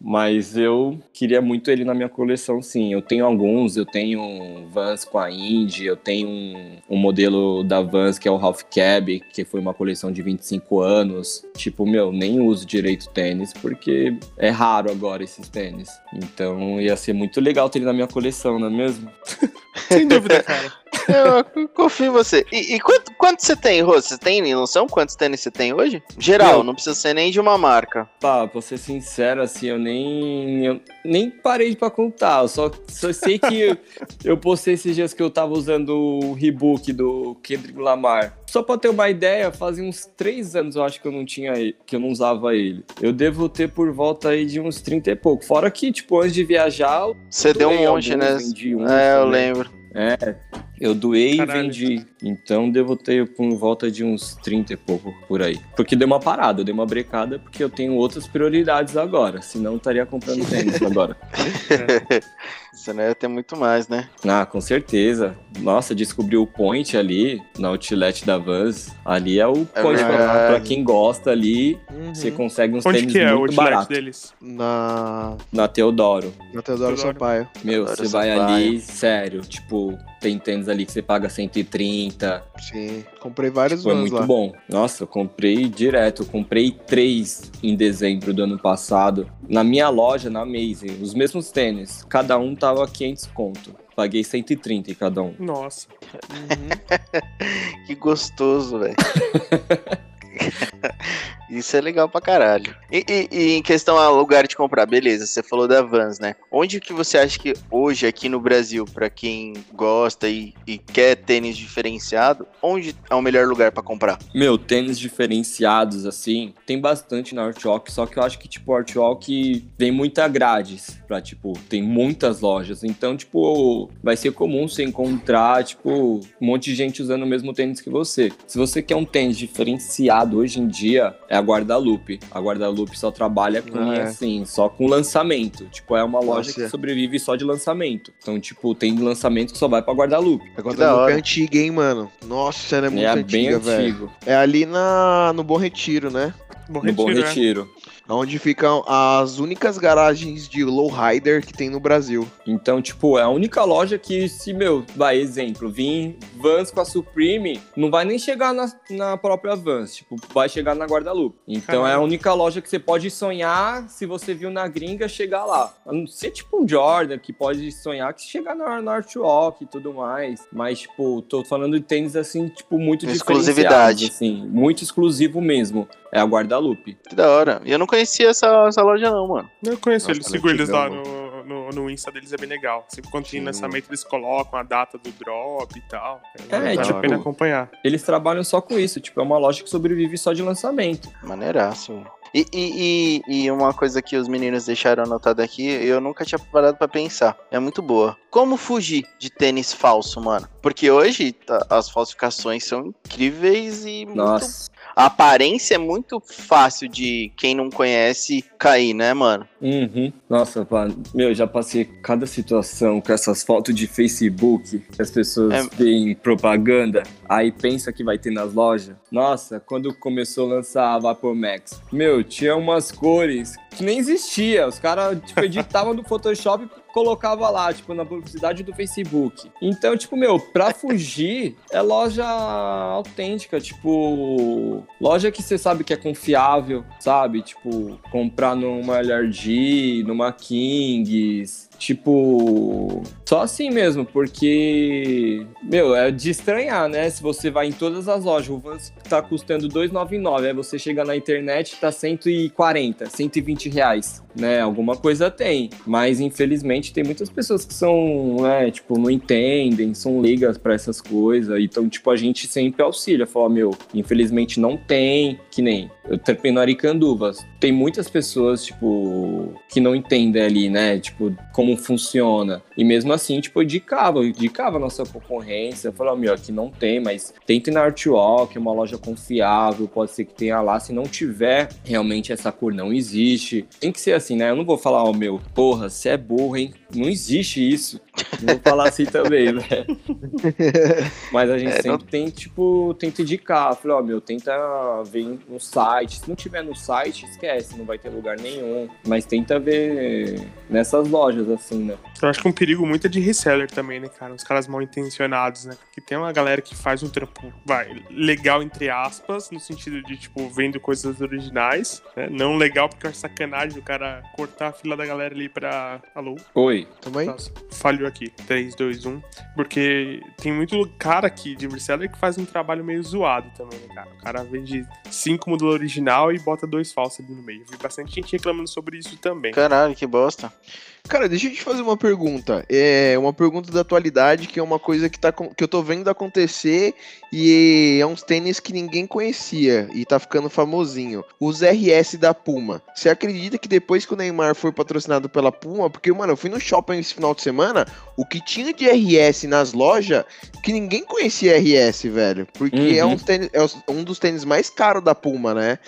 Mas eu queria muito ele na minha coleção, sim. Eu tenho alguns, eu tenho um Vans com a Indy, eu tenho um, um modelo da Vans que é o Ralph Cab, que foi uma coleção de 25 anos. Tipo, meu, nem uso direito tênis, porque é raro agora esses tênis. Então ia ser muito legal ter ele na minha coleção, não é mesmo? Sem dúvida, cara. eu confio em você. E, e quanto, quanto você tem, Rô? Você tem noção quantos tênis você tem hoje? Geral, Meu. não precisa ser nem de uma marca. Pá, pra ser sincero, assim, eu nem. Eu nem parei pra contar. Eu só, só sei que eu, eu postei esses dias que eu tava usando o Rebook do Kendrick Lamar. Só pra ter uma ideia, fazia uns três anos eu acho que eu não tinha ele- que eu não usava ele. Eu devo ter por volta aí de uns 30 e pouco. Fora que, tipo, antes de viajar, Você deu um monte, né? uns É, eu também. lembro. É, eu doei Caralho. e vendi. Então devo ter por volta de uns 30 e pouco por aí. Porque deu uma parada, deu uma brecada, porque eu tenho outras prioridades agora. Senão eu estaria comprando tênis agora. Você não ia ter muito mais, né? Ah, com certeza. Nossa, descobri o point ali na outlet da Vans. Ali é o É point pra, pra quem gosta ali. Uhum. Você consegue uns Onde tênis que é o muito baratos. deles? Na, Na Teodoro. na Teodoro Teodoro. Sampaio. Meu, Teodoro você vai Sampaio. ali, sério, tipo, tem tênis ali que você paga 130, Sim. Comprei vários Foi Vans muito lá. bom. Nossa, eu comprei direto. Eu comprei três em dezembro do ano passado. Na minha loja, na Amazing. Os mesmos tênis. Cada um tava 500 conto. Paguei 130 em cada um. Nossa. Uhum. Que gostoso, velho. Isso é legal pra caralho. E, e- e em questão a lugar de comprar, beleza, você falou da Vans, né? Onde que você acha que hoje aqui no Brasil, pra quem gosta e, e quer tênis diferenciado, onde é o melhor lugar pra comprar? Meu, tênis diferenciados, assim, tem bastante na Artwalk, só que eu acho que, tipo, Artwalk tem muita grades pra, tipo, tem muitas lojas. Então, tipo, vai ser comum você encontrar, tipo, um monte de gente usando o mesmo tênis que você. Se você quer um tênis diferenciado mercado hoje em dia é a Guardalupe. A Guardalupe só trabalha com, Ah, é. assim, só com lançamento. Tipo, é uma loja Nossa. que sobrevive só de lançamento. Então, tipo, tem lançamento que só vai pra Guardalupe. Agora Que da é antiga, hein, mano? Nossa, ela é muito é bem antiga, velho. antigo. É ali na, no Bom Retiro, né? Bom No Bom retiro, né? Retiro. Onde ficam as únicas garagens de lowrider que tem no Brasil. Então, tipo, é a única loja que, se, meu, vai, exemplo, vir Vans com a Supreme, não vai nem chegar na, na própria Vans, tipo, vai chegar na Guardalupe. Então é a única loja que você pode sonhar, se você viu na gringa, chegar lá. A não ser tipo um Jordan, que pode sonhar que chegar na Northwalk e tudo mais. Mas, tipo, tô falando de tênis, assim, tipo, muito Exclusividade. assim, muito exclusivo mesmo. É a Guardalupe. Que da hora. E eu não conhecia essa, essa loja, não, mano. Eu conheço eles, ela sigo é eles lá no, no, no Insta deles, é bem legal. Sempre quando tem lançamento, eles colocam a data do drop e tal. É, vale tipo, a pena acompanhar. Eles trabalham só com isso, tipo, é uma loja que sobrevive só de lançamento. Maneiraço. mano. E, e, e, e uma coisa que os meninos deixaram anotada aqui, eu nunca tinha parado pra pensar. É muito boa. Como fugir de tênis falso, mano? Porque hoje tá- as falsificações são incríveis e muito Nossa. A aparência é muito fácil de quem não conhece cair, né, mano? Uhum. Nossa, pá, meu, já passei cada situação com essas fotos de Facebook que as pessoas É. veem propaganda, aí pensa que vai ter nas lojas. Nossa, quando começou a lançar a Vapor Max, meu, tinha umas cores que nem existia. Os caras, tipo, editavam do Photoshop colocava lá, tipo, na publicidade do Facebook. Então, tipo, meu, pra fugir é loja autêntica, tipo, loja que você sabe que é confiável, sabe? Tipo, comprar numa LRG, numa Kings, tipo, só assim mesmo, porque, meu, é de estranhar, né? Se você vai em todas as lojas, o Vans tá custando 2,99, aí você chega na internet tá 140, 120 reais, né? Alguma coisa tem, mas infelizmente tem muitas pessoas que são, né, tipo, não entendem, são ligas pra essas coisas, então, tipo, a gente sempre auxilia, fala, meu, infelizmente não tem, que nem eu trepei no Aricanduvas. Tem muitas pessoas, tipo, que não entendem ali, né? Tipo, como funciona. E mesmo assim, tipo, indicava, eu indicava a nossa concorrência. Eu falava, meu, aqui não tem, mas tente na Artwalk, é uma loja confiável, pode ser que tenha lá. Se não tiver, realmente essa cor não existe. Tem que ser assim, né? Eu não vou falar, ó, meu, porra, você é burro, hein? Não existe isso. Não vou falar assim também, né? Mas a gente É, sempre tem, tipo, tenta indicar. Falei, ó, meu, tenta ver no site. Se não tiver no site, esquece, não vai ter lugar nenhum. Mas tenta ver nessas lojas, assim, né? Eu acho que um perigo muito é de reseller também, né, cara? Os caras mal intencionados, né? Porque tem uma galera que faz um trampo, vai, legal entre aspas, no sentido de, tipo, vendo coisas originais, né? Não legal porque acho sacanagem o cara cortar a fila da galera ali pra. Alô? Oi. Também? Nossa, falhou aqui. 3, 2, 1. Porque tem muito cara aqui de reseller que faz um trabalho meio zoado também, né, cara? O cara vende cinco modelos original e bota dois falsos ali no meio. Vi bastante gente reclamando sobre isso também. Caralho, que bosta. Cara, deixa eu te fazer uma pergunta. É uma pergunta da atualidade, que é uma coisa que, tá, que eu tô vendo acontecer e é uns tênis que ninguém conhecia e tá ficando famosinho. Os RS da Puma. Você acredita que depois que o Neymar foi patrocinado pela Puma, porque, mano, eu fui no shopping esse final de semana, o que tinha de RS nas lojas, que ninguém conhecia RS, velho. Porque é, Uhum. um tênis- é um dos tênis mais caros da Puma, né?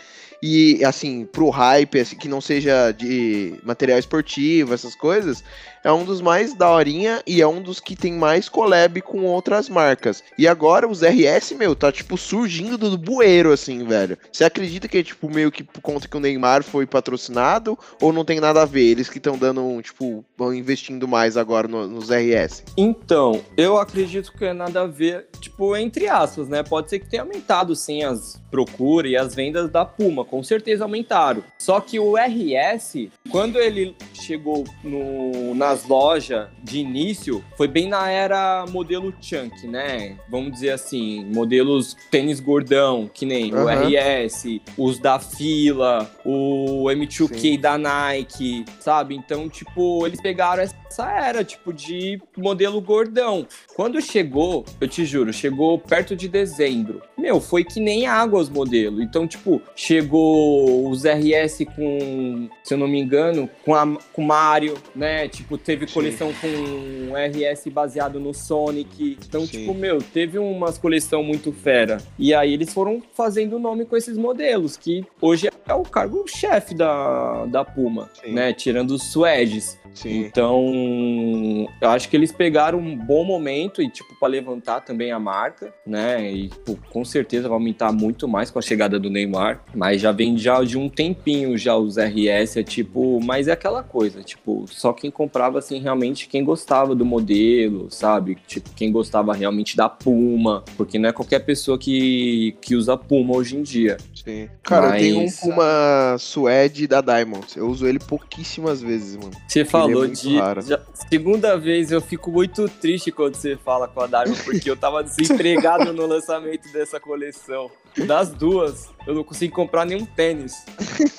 E, assim, pro hype, assim, que não seja de material esportivo, essas coisas, é um dos mais daorinha e é um dos que tem mais collab com outras marcas. E agora os RS, meu, tá, tipo, surgindo do bueiro, assim, velho. Você acredita que é, tipo, meio que por conta que o Neymar foi patrocinado ou não tem nada a ver? Eles que estão dando, tipo, vão investindo mais agora no- nos RS. Então, eu acredito que é nada a ver, tipo, entre aspas, né? Pode ser que tenha aumentado, sim, as procuras e as vendas da Puma, com certeza aumentaram. Só que o RS, quando ele chegou no, nas lojas de início, foi bem na era modelo Chunk, né? Vamos dizer assim, modelos tênis gordão, que nem o Aham. RS, os da fila, o M2K Sim. da Nike, sabe? Então, tipo, eles pegaram essa era, tipo, de modelo gordão. Quando chegou, eu te juro, chegou perto de dezembro. meu, foi que nem água os modelos. Então, tipo, chegou os RS com, se eu não me engano, com, a, com Mario, né? Tipo, teve coleção com RS baseado no Sonic. Então, Sim. tipo, meu, teve umas coleção muito fera. E aí eles foram fazendo nome com esses modelos, que hoje é o cargo-chefe da, da Puma, Sim. né? Tirando os Suedes. Sim. Então, eu acho que eles pegaram um bom momento e, tipo, para levantar também a marca, né? E, tipo, com certeza vai aumentar muito mais com a chegada do Neymar. Mas já vem já de um tempinho já os RS, é tipo, mas é aquela coisa, tipo, só quem comprava, assim, realmente quem gostava do modelo, sabe? Tipo, quem gostava realmente da Puma, porque não é qualquer pessoa que, que usa Puma hoje em dia. Sim. Cara, eu tenho um Mas- Puma Suede da Diamonds. Eu uso ele pouquíssimas vezes, mano. Você falou muito de. já- segunda vez eu fico muito triste quando você fala com a Darwin, porque eu tava desempregado no lançamento dessa coleção. Das duas, eu não consegui comprar nenhum tênis.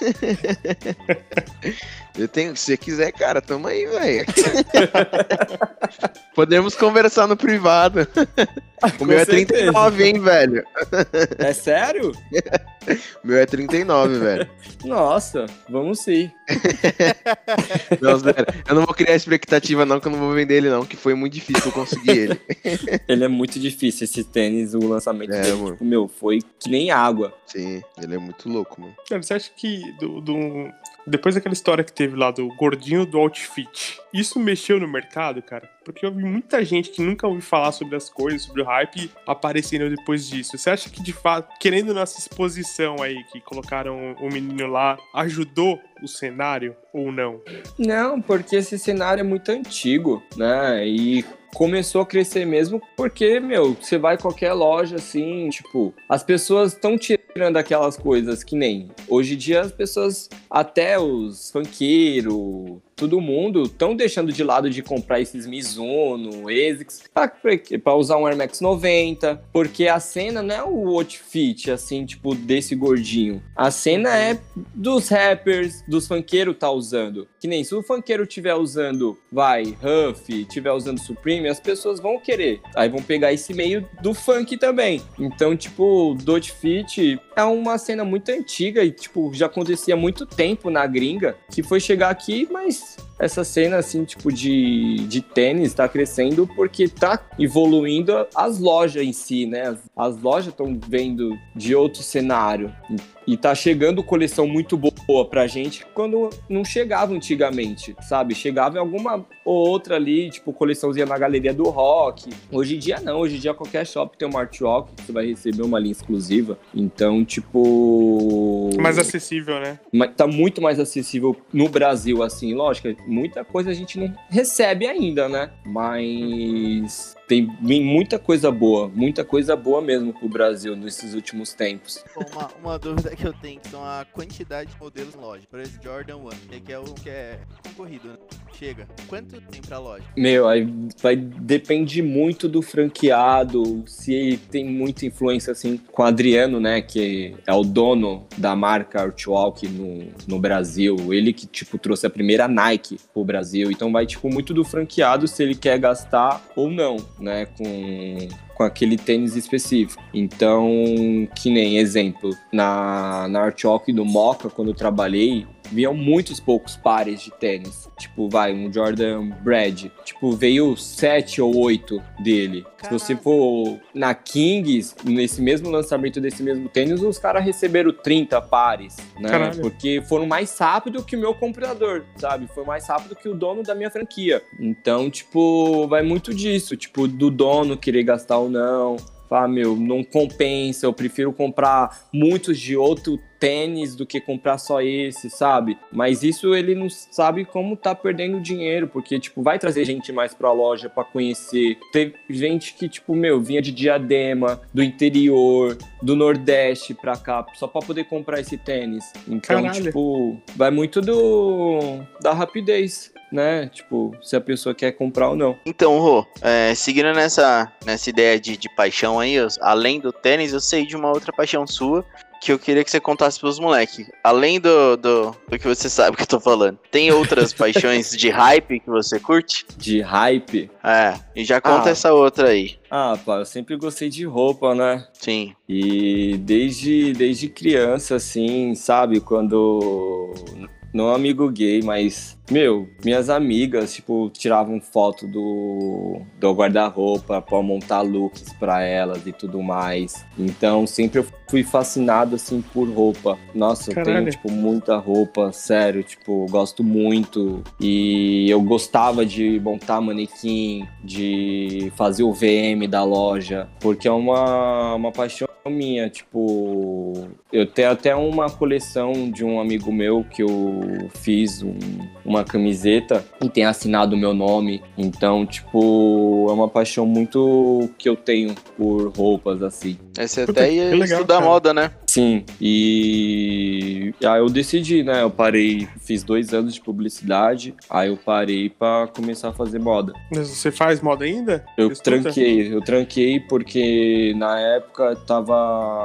Eu tenho, se você quiser, cara, tamo aí, velho. Podemos conversar no privado. O meu é certeza. 39, hein, velho. É sério? O meu é 39, velho. Nossa, vamos sim. Não, sério, eu não vou criar expectativa, não, que eu não vou vender ele, não, que foi muito difícil eu conseguir ele. Ele é muito difícil, esse tênis, o lançamento É, dele. mano. Tipo, meu, foi que nem água. Sim, ele é muito louco, mano. Cara, você acha que do, do- depois daquela história que teve lá do gordinho do outfit, isso mexeu no mercado, cara? Porque eu vi muita gente que nunca ouviu falar sobre as coisas, sobre o hype, aparecendo depois disso. Você acha que, de fato, querendo nessa exposição aí, que colocaram o menino lá, ajudou o cenário ou não? Não, porque esse cenário é muito antigo, né? E começou a crescer mesmo porque, meu, você vai qualquer loja assim, tipo, as pessoas estão tirando aquelas coisas que nem. Hoje em dia as pessoas, até os funkeiros, todo mundo, estão deixando de lado de comprar esses Mizuno, ASICS, pra usar um Air Max 90, porque a cena não é o outfit, assim, tipo, desse gordinho. A cena é dos rappers, dos funkeiros tá usando. Que nem se o funkeiro tiver usando, vai, Huff, tiver usando Supreme, as pessoas vão querer. Aí vão pegar esse meio do funk também. Então, tipo, do outfit é uma cena muito antiga e, tipo, já acontecia há muito tempo na gringa, que foi chegar aqui, mas Peace. Essa cena, assim, tipo, de, de tênis tá crescendo porque tá evoluindo as lojas em si, né? As, as lojas estão vendo de outro cenário. E tá chegando coleção muito boa pra gente quando não chegava antigamente, sabe? Chegava em alguma ou outra ali, tipo, coleçãozinha na galeria do rock. Hoje em dia não, hoje em dia qualquer shop tem uma art rock, você vai receber uma linha exclusiva. Então, tipo. Mais acessível, né? Tá muito mais acessível no Brasil, assim, lógico, muita coisa a gente não recebe ainda, né? Mas tem muita coisa boa, muita coisa boa mesmo pro Brasil nesses últimos tempos. Bom, uma, uma dúvida que eu tenho que são a quantidade de modelos na loja. Por exemplo, Jordan 1, que é o que é concorrido, né? Chega. Quanto tem pra loja? Meu, aí vai depende muito do franqueado, se tem muita influência assim com o Adriano, né, que é o dono da marca Artwalk no, no Brasil, ele que tipo trouxe a primeira Nike pro Brasil, então vai tipo muito do franqueado se ele quer gastar ou não, né, com com aquele tênis específico. Então, que nem exemplo, na, na Artwalk do Mocha, quando eu trabalhei, viam muitos poucos pares de tênis. Tipo, vai, um Jordan Brad. Tipo, veio sete ou oito dele. Se você for na Kings, nesse mesmo lançamento desse mesmo tênis, os caras receberam 30 pares, né? Caralho. Porque foram mais rápido que o meu comprador, sabe? Foi mais rápido que o dono da minha franquia. Então, tipo, vai muito disso. Tipo, do dono querer gastar ou não. Falar, meu, não compensa, eu prefiro comprar muitos de outro tênis do que comprar só esse, sabe? Mas isso ele não sabe como tá perdendo dinheiro, porque, tipo, vai trazer gente mais pra loja pra conhecer. Teve gente que, tipo, meu, vinha de Diadema, do interior, do Nordeste pra cá, só pra poder comprar esse tênis. Então, Caralho. tipo, vai muito do da rapidez. Né? Tipo, se a pessoa quer comprar ou não. Então, Rô, é, seguindo nessa, nessa ideia de, de paixão aí, eu- além do tênis, eu sei de uma outra paixão sua, que eu queria que você contasse pros moleques. Além do, do, do que você sabe que eu tô falando, tem outras paixões de hype que você curte? De hype. É, e já conta Ah. essa outra aí. Ah, pá, eu sempre gostei de roupa, né? Sim. E desde, desde criança, assim, sabe? Quando. Não amigo gay, mas. Meu, minhas amigas, tipo, tiravam foto do, do guarda-roupa pra montar looks pra elas e tudo mais. Então, sempre eu fui fascinado, assim, por roupa. Nossa, eu tenho, Caralho. tipo, muita roupa, sério, tipo, gosto muito. E eu gostava de montar manequim, de fazer o VM da loja, porque é uma, uma paixão minha, tipo, eu tenho até uma coleção de um amigo meu que eu fiz um- uma camiseta e tem assinado o meu nome. Então, tipo, é uma paixão muito que eu tenho por roupas assim. Você Puta, até ia legal, estudar cara. moda, né? Sim, e aí eu decidi, né? Eu parei, fiz dois anos de publicidade, aí eu parei pra começar a fazer moda. Mas Você faz moda ainda? Eu estuda? tranquei, eu tranquei porque na época tava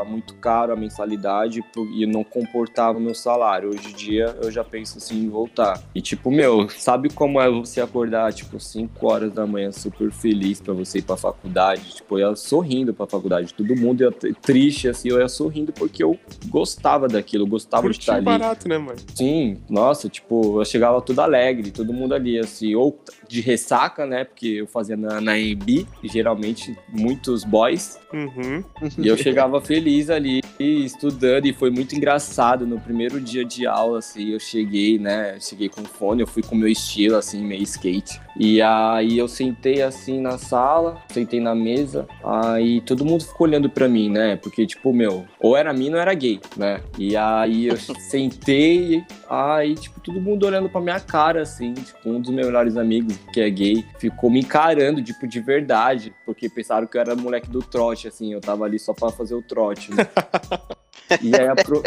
muito caro a mensalidade e não comportava o meu salário. Hoje em dia eu já penso assim em voltar. E tipo, meu, sabe como é você acordar tipo 5 horas da manhã super feliz pra você ir pra faculdade? Tipo, eu ia sorrindo pra faculdade. Todo mundo ia triste assim, eu ia sorrindo porque eu gostava daquilo, eu gostava de estar ali. barato, né, mano? Sim, nossa, tipo, eu chegava todo alegre, todo mundo ali, assim, ou de ressaca, né? Porque eu fazia na, na geralmente muitos boys, Uhum. e eu chegava feliz ali, estudando, e foi muito engraçado. No primeiro dia de aula, assim, eu cheguei, né? Cheguei com fone, eu fui com meu estilo, assim, meio skate. E aí eu sentei assim na sala, sentei na mesa, aí todo mundo ficou olhando pra mim, né? Porque, tipo, meu, ou era mina ou era gay, né? E aí eu sentei, aí, tipo, todo mundo olhando pra minha cara, assim, tipo, um dos meus melhores amigos, que é gay, ficou me encarando, tipo, de verdade, porque pensaram que eu era moleque do trote, assim, eu tava ali só pra fazer o trote, né? E aí a, pro-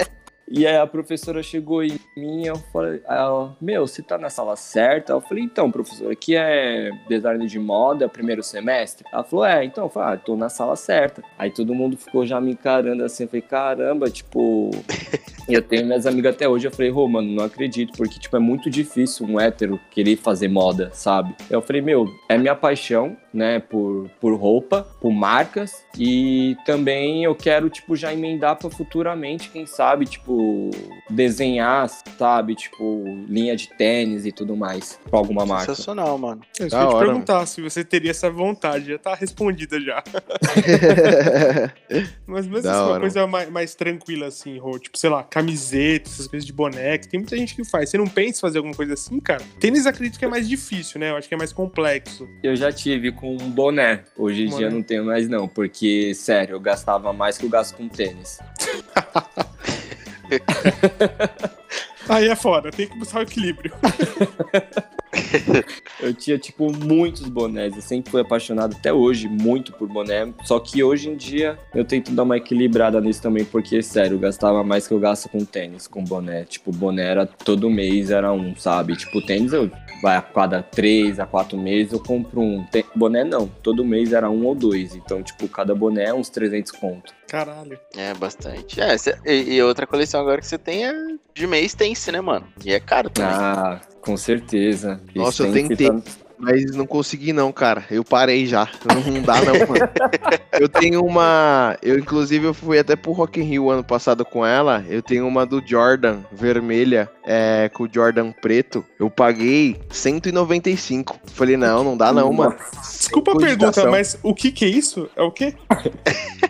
e aí a professora chegou em mim, eu falei, ela, meu, você tá na sala certa? Eu falei, então, professora, aqui é design de moda, primeiro semestre. Ela falou, é, então, eu falei, ah, tô na sala certa. Aí todo mundo ficou já me encarando assim, eu falei, caramba, tipo. eu tenho minhas amigas até hoje, eu falei, Rô, mano, não acredito, porque, tipo, é muito difícil um hétero querer fazer moda, sabe? Eu falei, meu, é minha paixão, né, por, por roupa, por marcas, e também eu quero, tipo, já emendar pra futuramente, quem sabe, tipo, desenhar, sabe, tipo, linha de tênis e tudo mais, pra alguma marca. Sensacional, mano. É eu ia te hora, perguntar, se você teria essa vontade. Já tá respondida já. Mas mesmo Da assim, uma hora. coisa mais, mais tranquila, assim, Rô. Tipo, sei lá, camiseta, essas coisas de boneco. Tem muita gente que faz. Você não pensa em fazer alguma coisa assim, cara? Tênis acredito que é mais difícil, né? Eu acho que é mais complexo. Eu já tive com um boné. Hoje em dia não tenho mais, não. Porque, sério, eu gastava mais que eu gasto com tênis. Aí é foda, tem que buscar o equilíbrio. Eu tinha, tipo, muitos bonés. Eu sempre fui apaixonado, até hoje, muito por boné. Só que hoje em dia eu tento dar uma equilibrada nisso também, porque, sério, eu gastava mais que eu gasto com tênis, com boné. Tipo, boné era todo mês, era um, sabe? Tipo, tênis eu. Vai a cada três a quatro meses eu compro um. Tem- Boné não, todo mês era um ou dois. Então, tipo, cada boné é uns 300 conto. Caralho. É, bastante. É, cê- e, e outra coleção agora que você tem é de mês Tense, né, mano? E é caro também. Ah, com certeza. Nossa, eu tentei. tá- Mas não consegui não, cara. Eu parei já. Não, dá não, mano. Eu tenho uma... Eu, inclusive, eu fui até pro Rock in Rio ano passado com ela. Eu tenho uma do Jordan, vermelha, é, com o Jordan preto. Eu paguei 195. Falei, não, não dá não, mano. Desculpa a pergunta, mas o que que é isso? É o quê?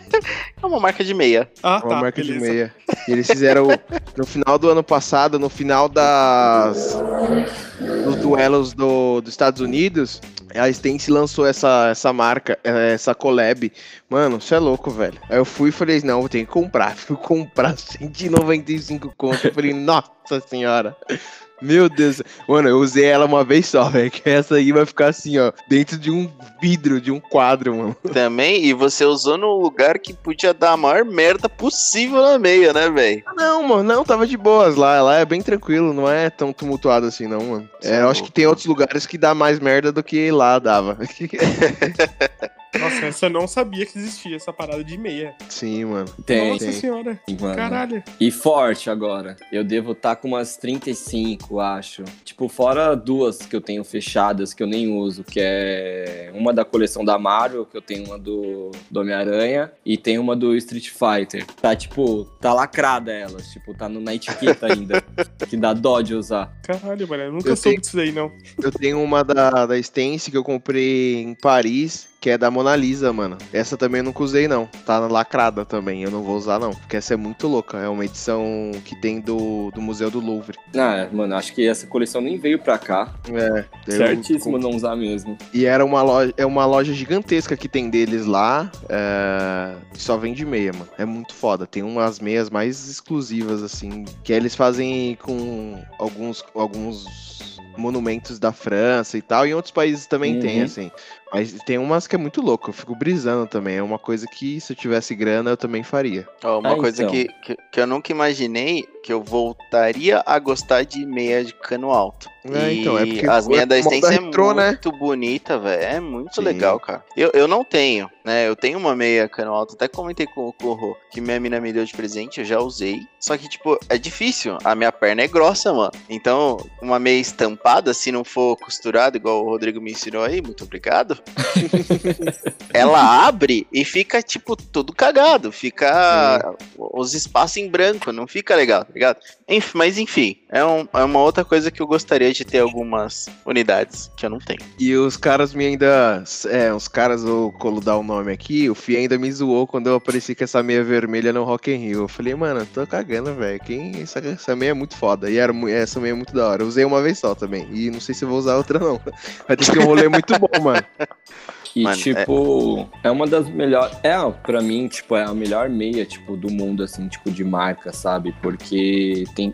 É uma marca de meia. Ah, Uma tá, marca beleza. de meia. E eles fizeram no final do ano passado, no final das dos duelos do, dos Estados Unidos, a Stance lançou essa, essa marca, eh, essa collab. Mano, você é louco, velho. Aí eu fui e falei, não, vou ter que comprar. Fui comprar 195 conto. Eu falei, nossa senhora. Meu Deus. Mano, eu usei ela uma vez só, velho. Que essa aí vai ficar assim, ó. Dentro de um vidro, de um quadro, mano. Também, e você usou no lugar que podia dar a maior merda possível na meia, né, velho? Não, mano, não, tava de boas lá. Lá é bem tranquilo, não é tão tumultuado assim, não, mano. É, é eu acho que tem outros lugares que dá mais merda do que lá dava. Nossa, Nossa, eu não sabia que existia essa parada de meia. Sim, mano. Tem, Nossa tem. senhora. mano. Caralho. E forte agora. Eu devo estar com umas 35, acho. Tipo, fora duas que eu tenho fechadas que eu nem uso, que é uma da coleção da Marvel, que eu tenho uma do, do Homem-Aranha, e tem uma do Street Fighter. Tá, tipo, tá lacrada elas. Tipo, tá no, na etiqueta ainda. que dá dó de usar. Caralho, mano. Eu nunca Eu soube tenho- disso daí, não. Eu tenho uma da, da Stance que eu comprei em Paris, que é da Mona Lisa, mano. Essa também eu nunca usei, não. Tá lacrada também, eu não vou usar, não. Porque essa é muito louca. É uma edição que tem do, do Museu do Louvre. Ah, mano, acho que essa coleção nem veio pra cá. É. eu- Certíssimo não usar mesmo. E era uma loja, é uma loja gigantesca que tem deles lá. É, só vende meia, mano. É muito foda. Tem umas meias mais exclusivas, assim. Que eles fazem com alguns, alguns monumentos da França e tal. E em outros países também tem, Uhum. assim. Mas tem umas que é muito louco. Eu fico brisando também. É uma coisa que, se eu tivesse grana, eu também faria. Ó, uma Ah, coisa então. que, que, que eu nunca imaginei que eu voltaria a gostar de meia de cano alto. É, e então, é porque as meias da é Stance é né? muito bonita, velho. É muito Sim. legal, cara. Eu, eu não tenho, né? Eu tenho uma meia cano alto. Até comentei com o Corro que minha mina me deu de presente. Eu já usei. Só que, tipo, é difícil. A minha perna é grossa, mano. Então, uma meia estampada, se não for costurada, igual o Rodrigo me ensinou aí, muito obrigado. ela abre e fica, tipo, tudo cagado. Fica os espaços em branco, não fica legal, tá ligado? Enfim, mas enfim, é, um- é uma outra coisa que eu gostaria de ter algumas unidades que eu não tenho. E os caras me ainda. É, os caras, eu colo dar o nome aqui, o Fih ainda me zoou quando eu apareci com essa meia vermelha no Rock in Rio. Eu falei, mano, tô cagando, velho. Quem. Essa, essa meia é muito foda. E era, essa meia é muito da hora. Eu usei uma vez só também. E não sei se eu vou usar outra, não. Vai ter que ser um rolê muito bom, mano. E, Mano, tipo, é... uma das melhores. É, pra mim, tipo, é a melhor meia, tipo, do mundo, assim, tipo, de marca, sabe? Porque tem.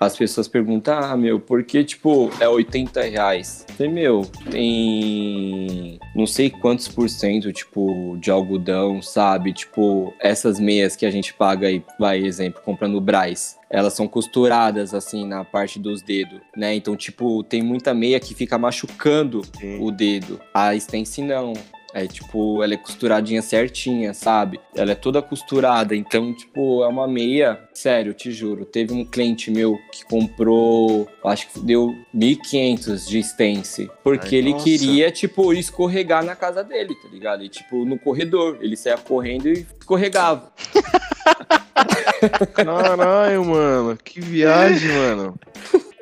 As pessoas perguntam, ah, meu, por que, tipo, é 80 reais? Eu Falei, meu, tem não sei quantos por cento, tipo, de algodão, sabe? Tipo, essas meias que a gente paga aí, vai, exemplo, comprando o Braz. Elas são costuradas, assim, na parte dos dedos, né? Então, tipo, tem muita meia que fica machucando o dedo. A Stance não. É tipo, ela é costuradinha certinha, sabe? Ela é toda costurada, então, tipo, é uma meia. Sério, te juro. Teve um cliente meu que comprou, acho que deu 1.500 de Stance. Porque Ai, ele nossa. queria, tipo, escorregar na casa dele, tá ligado? E, tipo, no corredor. Ele saía correndo e escorregava. Caralho, mano. Que viagem, mano.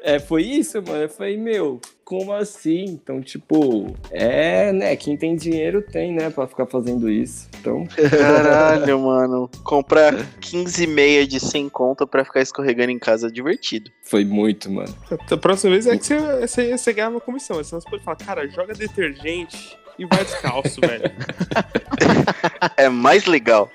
É, foi isso, mano. Eu falei, meu, como assim? Então, tipo, é, né? Quem tem dinheiro tem, né? Pra ficar fazendo isso. Então, Caralho, mano. Comprar 15 meia de 100 conto pra ficar escorregando em casa é divertido. foi muito, mano. A próxima vez é que você, você, você ganha uma comissão. Senão você pode falar, cara, joga detergente e vai descalço, velho. É mais legal.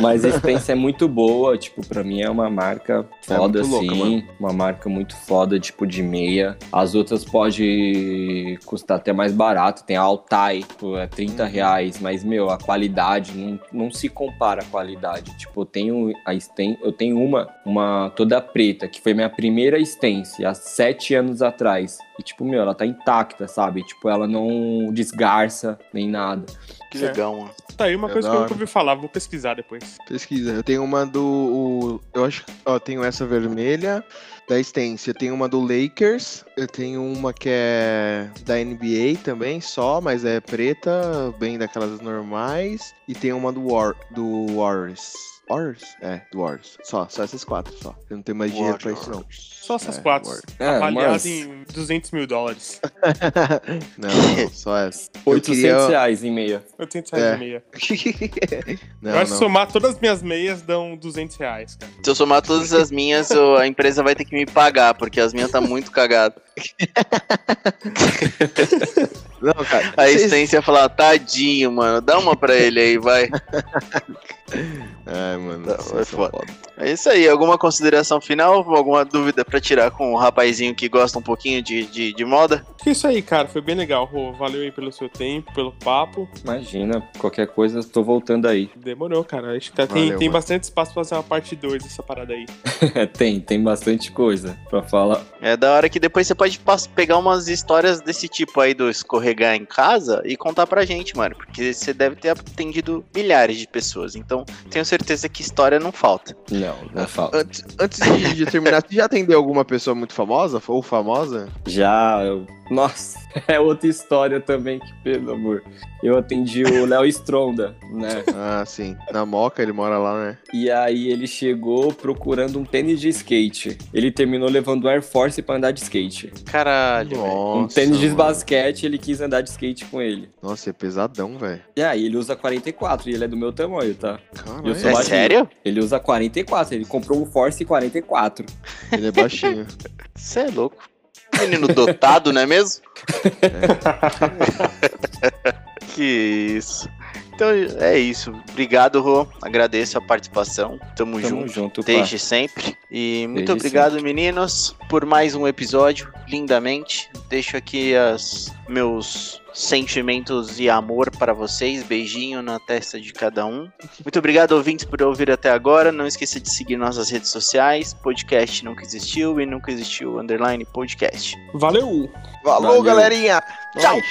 Mas a Stance é muito boa, tipo, pra mim é uma marca foda, muito louca, assim. mano. uma marca muito foda, tipo, de meia. As outras pode custar até mais barato. Tem a Altai, tipo, é 30 reais. Mas, meu, a qualidade não, não se compara a qualidade. Tipo, eu tenho a Stance, eu tenho uma, uma toda preta, que foi minha primeira Stance, há sete anos atrás. E, tipo, meu, ela tá intacta, sabe? Tipo, ela não desgarça nem nada. Que É. legal, mano. Tá aí uma É coisa que eu nunca ouvi falar, vou pesquisar depois. Pesquisa. Eu tenho uma do. o- eu acho que. Ó, tenho essa vermelha da. Eu tenho uma do Lakers. Eu tenho uma que é da NBA também, só, mas é preta, bem daquelas normais. E tem uma do, War, do Warriors. Warriors? É, do Warriors. Só, só essas quatro, só. Eu não tenho mais dinheiro pra isso, não. Só essas É, quatro. Warriors. É, mas- em 200 mil dólares. não, só essa. Eu 800 queria- reais em meia. 800 reais É. e meia. não, eu acho que somar todas as minhas meias dão 200 reais, cara. Se eu somar todas as minhas, eu- a empresa vai ter que me pagar, porque as minhas tá muito cagadas. Não, cara. A vocês- essência ia falar, tadinho, mano, dá uma pra ele aí, vai. Ai, mano. Não, é são foda. É isso aí, alguma consideração final? Alguma dúvida pra tirar com o rapazinho que gosta um pouquinho de, de, de moda? É isso aí, cara. Foi bem legal, Rô. Valeu aí pelo seu tempo, pelo papo. Imagina, qualquer coisa, tô voltando aí. Demorou, cara. Acho que tá- tem, Valeu, tem mano. bastante espaço pra fazer uma parte 2 dessa parada aí. tem, tem bastante coisa pra falar. É da hora que depois você pode pegar umas histórias desse tipo aí do escorregar em casa e contar pra gente, mano. Porque você deve ter atendido milhares de pessoas. Então, tenho certeza que história não falta. Não, não falta. Antes, antes de, de terminar, você já atendeu alguma pessoa muito famosa ou famosa? Já, eu... nossa, é outra história também que, pelo amor. Eu atendi o Léo Stronda, né? Ah, sim. Na Moca, ele mora lá, né? E aí ele chegou procurando um tênis de skate. Ele terminou levando um Air Force pra andar de skate. Caralho, velho. um Nossa, tênis de mano. basquete, ele quis andar de skate com ele. Nossa, é pesadão, velho. E aí ele usa 44 e ele é do meu tamanho, tá? Caralho, Eu sou É baixinho. sério? Ele usa 44, ele comprou um Force 44. ele é baixinho. Você é louco. Menino dotado, não é mesmo? que isso. Então é isso. Obrigado, Rô. Agradeço a participação. Tamo, Tamo junto. junto, pá. Desde sempre. E muito Desde obrigado, meninos, por mais um episódio, lindamente. Deixo aqui as meus sentimentos e amor para vocês. Beijinho na testa de cada um. Muito obrigado, ouvintes, por ouvir até agora. Não esqueça de seguir nossas redes sociais. Podcast Nunca Existiu e Nunca Existiu Underline Podcast. Valeu! Falou, Valeu. galerinha! Tchau. Nós.